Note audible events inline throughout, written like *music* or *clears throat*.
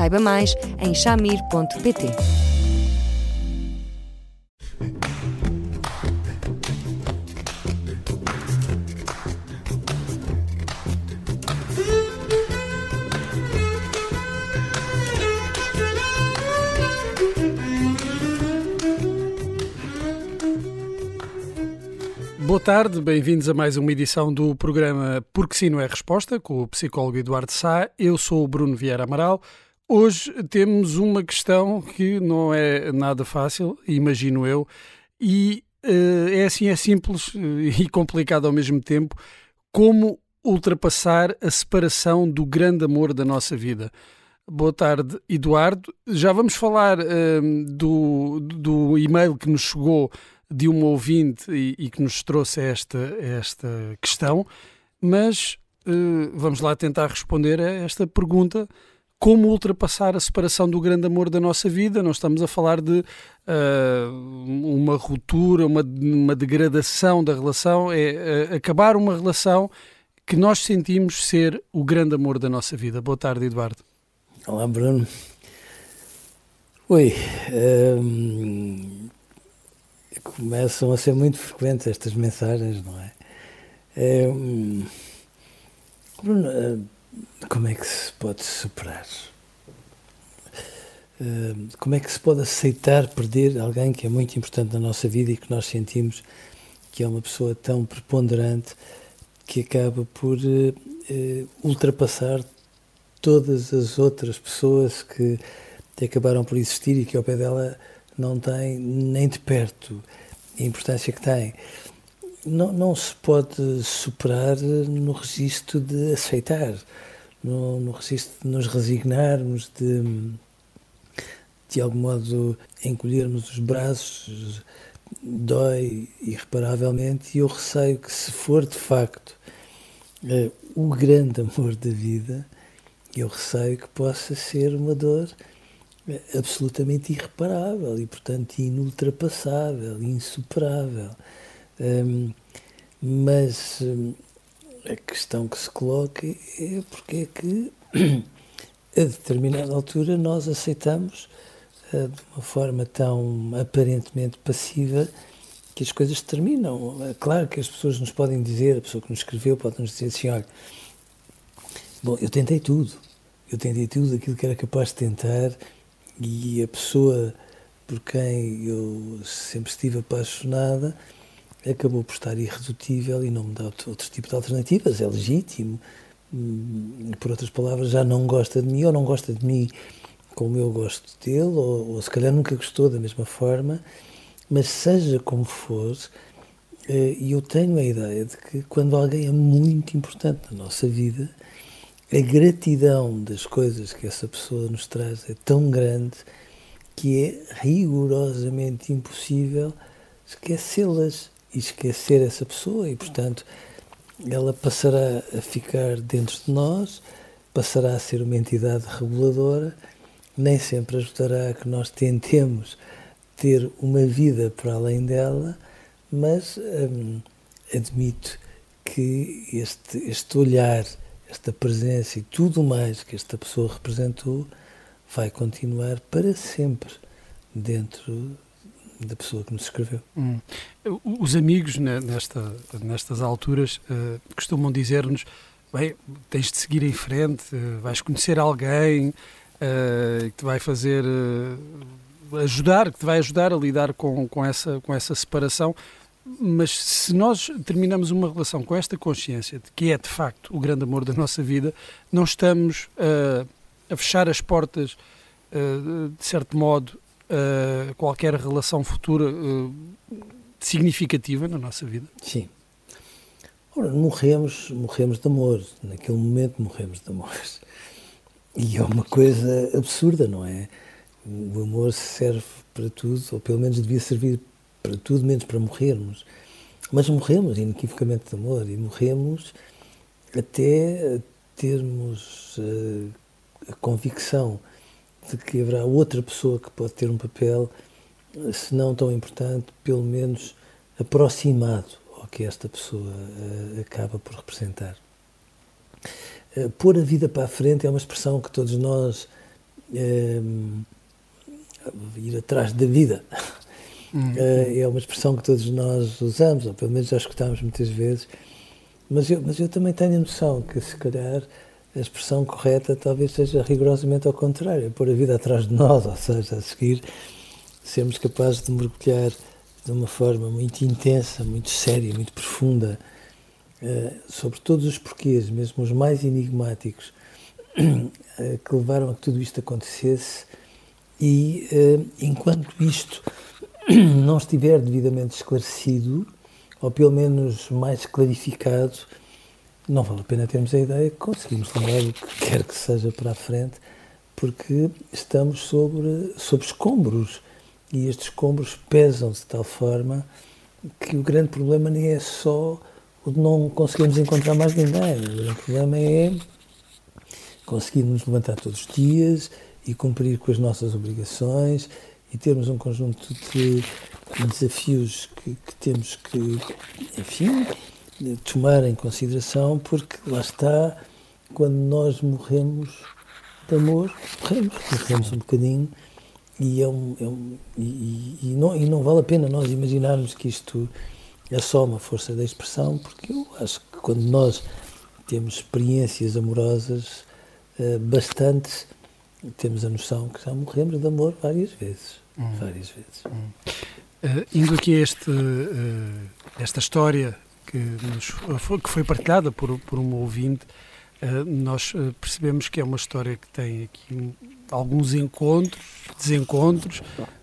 Saiba mais em chamir.pt. Boa tarde, bem-vindos a mais uma edição do programa Porque Sim Não é Resposta, com o psicólogo Eduardo Sá. Eu sou o Bruno Vieira Amaral. Hoje temos uma questão que não é nada fácil, imagino eu, e uh, é assim, é simples e complicado ao mesmo tempo, como ultrapassar a separação do grande amor da nossa vida. Boa tarde, Eduardo. Já vamos falar uh, do, do e-mail que nos chegou de uma ouvinte e, e que nos trouxe esta, esta questão, mas uh, vamos lá tentar responder a esta pergunta. Como ultrapassar a separação do grande amor da nossa vida? Não estamos a falar de uh, uma ruptura, uma, uma degradação da relação, é uh, acabar uma relação que nós sentimos ser o grande amor da nossa vida. Boa tarde, Eduardo. Olá, Bruno. Oi, um, começam a ser muito frequentes estas mensagens, não é? é hum, Bruno, hum, como é que se pode superar? Hum, como é que se pode aceitar perder alguém que é muito importante na nossa vida e que nós sentimos que é uma pessoa tão preponderante que acaba por uh, uh, ultrapassar todas as outras pessoas que acabaram por existir e que ao pé dela não tem nem de perto a importância que tem. Não, não se pode superar no registro de aceitar, no, no registro de nos resignarmos, de, de algum modo encolhermos os braços, dói irreparavelmente, e eu receio que, se for de facto uh, o grande amor da vida, eu receio que possa ser uma dor absolutamente irreparável e, portanto, inultrapassável, insuperável. Um, mas um, a questão que se coloca é porque é que, *clears throat* a determinada altura, nós aceitamos uh, de uma forma tão aparentemente passiva que as coisas terminam. É claro que as pessoas nos podem dizer, a pessoa que nos escreveu pode nos dizer assim: olha, bom, eu tentei tudo, eu tentei tudo aquilo que era capaz de tentar e a pessoa por quem eu sempre estive apaixonada acabou por estar irredutível e não me dá outro, outro tipo de alternativas, é legítimo. Hum, por outras palavras, já não gosta de mim ou não gosta de mim como eu gosto dele, ou, ou se calhar nunca gostou da mesma forma, mas seja como for, eh, eu tenho a ideia de que quando alguém é muito importante na nossa vida, a gratidão das coisas que essa pessoa nos traz é tão grande que é rigorosamente impossível esquecê-las e esquecer essa pessoa e, portanto, ela passará a ficar dentro de nós, passará a ser uma entidade reguladora, nem sempre ajudará a que nós tentemos ter uma vida para além dela, mas hum, admito que este, este olhar esta presença e tudo mais que esta pessoa representou vai continuar para sempre dentro da pessoa que nos escreveu. Hum. Os amigos, nesta, nestas alturas, uh, costumam dizer-nos: bem, tens de seguir em frente, uh, vais conhecer alguém uh, que te vai fazer. ajudar, que te vai ajudar a lidar com, com, essa, com essa separação mas se nós terminamos uma relação com esta consciência de que é de facto o grande amor da nossa vida, não estamos a fechar as portas, de certo modo, uh, qualquer relação futura significativa na nossa vida? Sim. Ora, morremos, morremos de amor. Naquele momento morremos de amor. E é uma coisa absurda, não é? O amor serve para tudo, ou pelo menos devia servir para tudo, menos para morrermos. Mas morremos inequivocamente de amor e morremos até termos uh, a convicção de que haverá outra pessoa que pode ter um papel, se não tão importante, pelo menos aproximado ao que esta pessoa uh, acaba por representar. Uh, pôr a vida para a frente é uma expressão que todos nós uh, ir atrás da vida uhum. *laughs* é uma expressão que todos nós usamos, ou pelo menos já escutamos muitas vezes, mas eu, mas eu também tenho a noção que se calhar a expressão correta talvez seja rigorosamente ao contrário, é pôr a vida atrás de nós, ou seja, a seguir sermos capazes de mergulhar de uma forma muito intensa, muito séria, muito profunda, uh, sobre todos os porquês, mesmo os mais enigmáticos, uh, que levaram a que tudo isto acontecesse. E uh, enquanto isto não estiver devidamente esclarecido, ou pelo menos mais clarificado, não vale a pena termos a ideia que conseguimos levar o que quer que seja para a frente, porque estamos sobre, sobre escombros e estes escombros pesam de tal forma que o grande problema nem é só o de não conseguirmos encontrar mais ninguém. O grande problema é conseguirmos levantar todos os dias e cumprir com as nossas obrigações e termos um conjunto de desafios que, que temos que, enfim, tomar em consideração, porque lá está, quando nós morremos de amor, morremos, morremos um bocadinho e, é um, é um e, e, não, e não vale a pena nós imaginarmos que isto é só uma força da expressão, porque eu acho que quando nós temos experiências amorosas uh, bastantes, temos a noção que já morremos de amor várias vezes. Hum. Várias vezes. Hum. Uh, indo aqui a este, uh, esta história que, nos, que foi partilhada por, por um ouvinte, nós percebemos que é uma história que tem aqui alguns encontros, desencontros.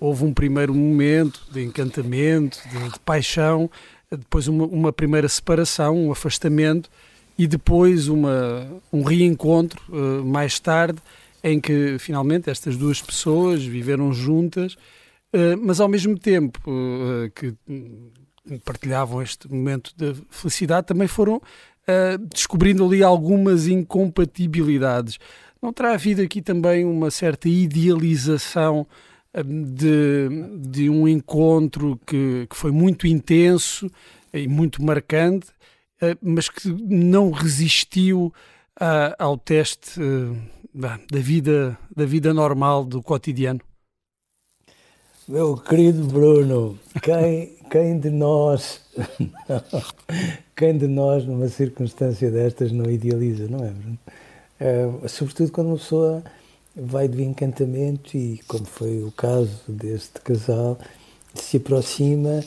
Houve um primeiro momento de encantamento, de, de paixão, depois uma, uma, primeira separação, um afastamento e depois uma, um reencontro uh, mais tarde, em que finalmente estas duas pessoas viveram juntas, uh, mas ao mesmo tempo uh, que partilhavam este momento de felicidade, também foram descobrindo ali algumas incompatibilidades. Não terá havido aqui também uma certa idealização hum, de, de um encontro que, que foi muito intenso e muito marcante, eh, mas que não resistiu ao teste da vida, da vida normal, do cotidiano? Meu querido Bruno, quem, quem de nós, *laughs* quem de nós numa circunstância destas não idealiza, não é, Bruno? Uh, sobretudo quando uma pessoa vai de encantamento e, como foi o caso deste casal, se aproxima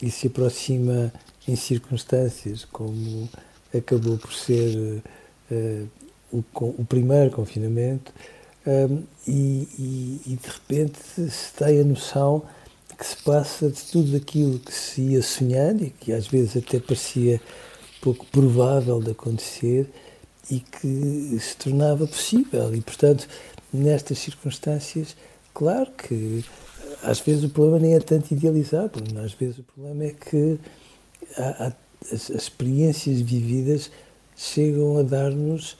e se aproxima em circunstâncias como acabou por ser uh, o, o, primeiro confinamento um, e, e, e, de repente se tem a noção que se passa de tudo aquilo que se ia sonhando e que às vezes até parecia pouco provável de acontecer e que se tornava possível. E, portanto, nestas circunstâncias, claro que às vezes o problema nem é tanto idealizar, às vezes o problema é que há, há, as, as experiências vividas chegam a dar-nos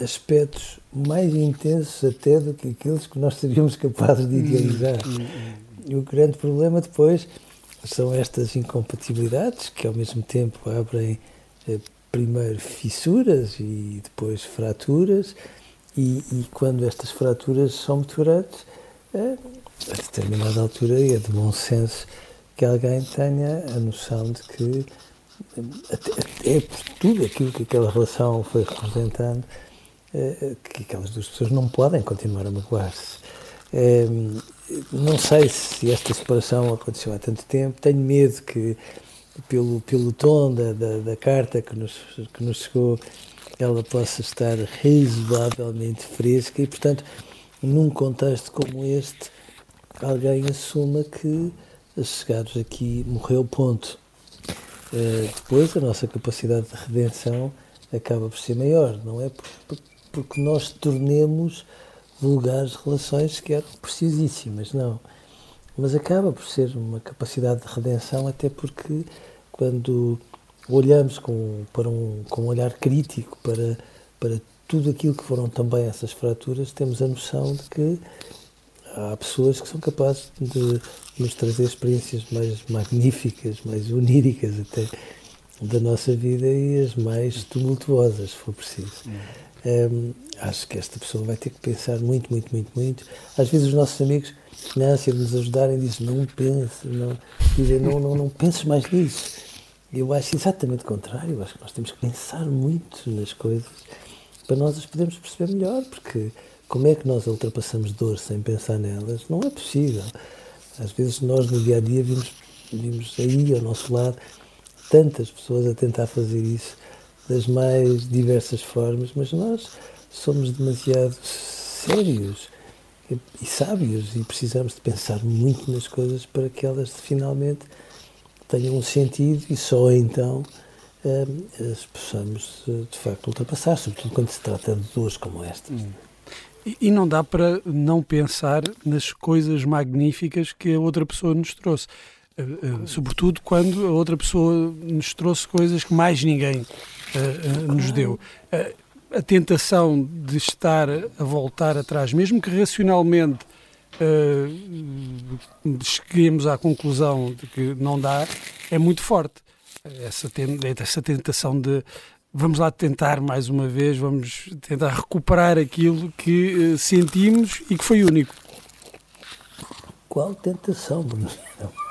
aspectos mais intensos até do que aqueles que nós seríamos capazes de idealizar. Hum, hum, hum. E o grande problema depois são estas incompatibilidades que ao mesmo tempo abrem eh, primeiro fissuras e depois fraturas, e, e quando estas fraturas são muito grandes, é, a determinada altura é de bom senso que alguém tenha a noção de que até, até por tudo aquilo que aquela relação foi representando, é, que aquelas duas pessoas não podem continuar a magoar-se. É, não sei se esta separação aconteceu há tanto tempo, tenho medo que pelo, pelo tom da, da, da, carta que nos, que nos chegou, ela possa estar razoavelmente fresca e, portanto, num contexto como este, alguém assuma que, chegados aqui, morreu, ponto. Uh, depois, a nossa capacidade de redenção acaba por ser maior, não é? Porque nós tornemos vulgares relações que eram preciosíssimas, não. Mas acaba por ser uma capacidade de redenção, até porque quando olhamos com, para um, com um olhar crítico para, para tudo aquilo que foram também essas fraturas, temos a noção de que há pessoas que são capazes de nos trazer experiências mais magníficas, mais oníricas até da nossa vida e as mais tumultuosas, se for preciso. Um, acho que esta pessoa vai ter que pensar muito, muito, muito, muito. Às vezes os nossos amigos, na ânsia de nos ajudarem, dizem não pense, não, dizem não, não, não penses mais nisso. Eu acho exatamente o contrário, eu acho que nós temos que pensar muito nas coisas para nós as podermos perceber melhor, porque como é que nós ultrapassamos dor sem pensar nelas? Não é possível. Às vezes nós no dia a dia vimos, vimos aí ao nosso lado tantas pessoas a tentar fazer isso das mais diversas formas, mas nós somos demasiado sérios e sábios e precisamos de pensar muito nas coisas para que elas finalmente tenham um sentido e só então hum, as possamos de facto ultrapassar, sobretudo quando se trata de dores como estas. Hum. E, não dá para não pensar nas coisas magníficas que a outra pessoa nos trouxe. Eh, eh, sobretudo quando a outra pessoa nos trouxe coisas que mais ninguém uh, nos deu. a tentação de estar a voltar atrás, mesmo que racionalmente cheguemos à conclusão de que não dá, é muito forte. Essa, essa tentação de vamos lá tentar mais uma vez, vamos tentar recuperar aquilo que uh, sentimos e que foi único. Qual tentação, Bruno?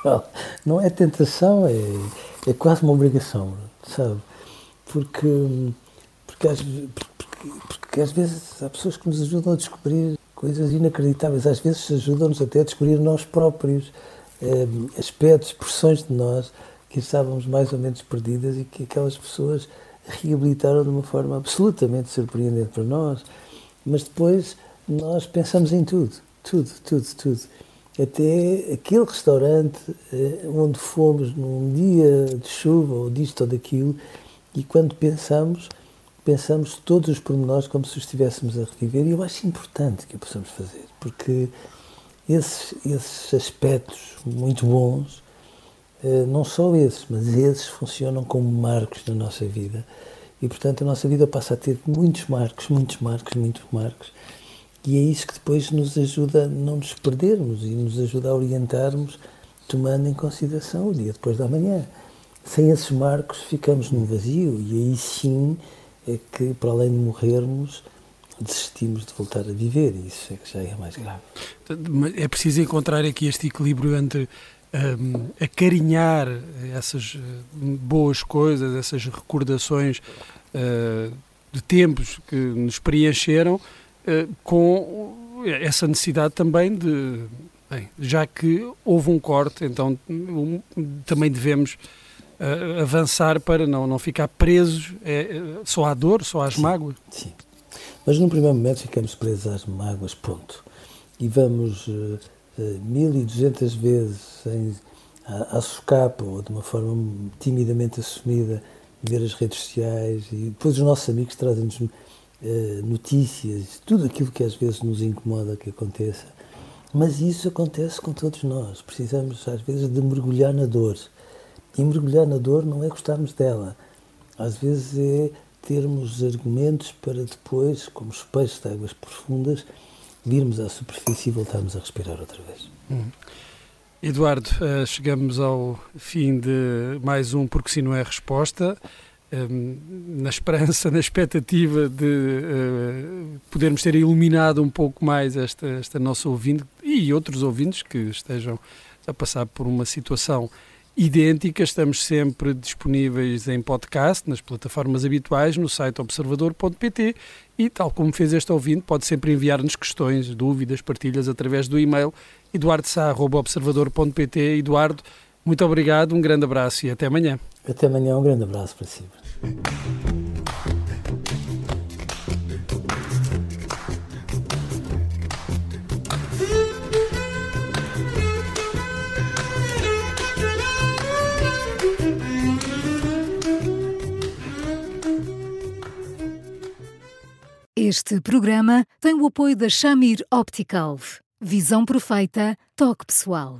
*laughs* Não é tentação, é, é quase uma obrigação, sabe? Porque, porque, às, porque, porque às vezes há pessoas que nos ajudam a descobrir coisas inacreditáveis, às vezes ajudam-nos até a descobrir nós próprios, eh, aspectos, porções de nós que estávamos mais ou menos perdidas e que aquelas pessoas reabilitaram de uma forma absolutamente surpreendente para nós, mas depois nós pensamos em tudo, tudo, tudo, tudo. Até aquele restaurante eh, onde fomos num dia de chuva ou disto ou daquilo, e quando pensamos, pensamos todos os pormenores como se os estivéssemos a reviver, e eu acho importante que o possamos fazer, porque esses, esses aspectos muito bons eh, não só esses, mas esses funcionam como marcos na nossa vida. E, portanto, a nossa vida passa a ter muitos marcos, muitos marcos, muitos marcos. E é isso que depois nos ajuda a não nos perdermos e nos ajuda a orientarmos, tomando em consideração o dia depois da manhã. Sem esses marcos, ficamos num vazio. E aí sim é que, para além de morrermos, desistimos de voltar a viver. E isso é que já é mais grave. É preciso encontrar aqui este equilíbrio entre um, acarinhar essas uh, boas coisas, essas recordações uh, de tempos que nos preencheram, com essa necessidade também de, bem, já que houve um corte, então um, também devemos uh, avançar para não, não ficar presos é, só à dor, só às sim, mágoas. Sim, mas num primeiro momento ficamos presos às mágoas, ponto. E vamos 1200 vezes em, à, à socapa ou de uma forma timidamente assumida ver as redes sociais e depois os nossos amigos trazem-nos uh, notícias, tudo aquilo que às vezes nos incomoda que aconteça. Mas isso acontece com todos nós. Precisamos às vezes de mergulhar na dor. E mergulhar na dor não é gostarmos dela. Às vezes é termos argumentos para depois, como os peixes de águas profundas, virmos à superfície e voltarmos a respirar outra vez. Hum. Eduardo, uh, chegamos ao fim de mais um Porque Se Não É Resposta, na esperança, *laughs* na expectativa de uh, podermos ter iluminado um pouco mais esta, esta nossa ouvinte e outros ouvintes que estejam a passar por uma situação idêntica. Estamos sempre disponíveis em podcast, nas plataformas habituais, no site observador.pt e, tal como fez este ouvinte, pode sempre enviar-nos questões, dúvidas, partilhas através do e-mail eduardosá.observador.pt. Eduardo, muito obrigado, um grande abraço e até amanhã. Até amanhã, um grande abraço para si. Este programa tem o apoio da Shamir Optical. Visão perfeita, toque pessoal.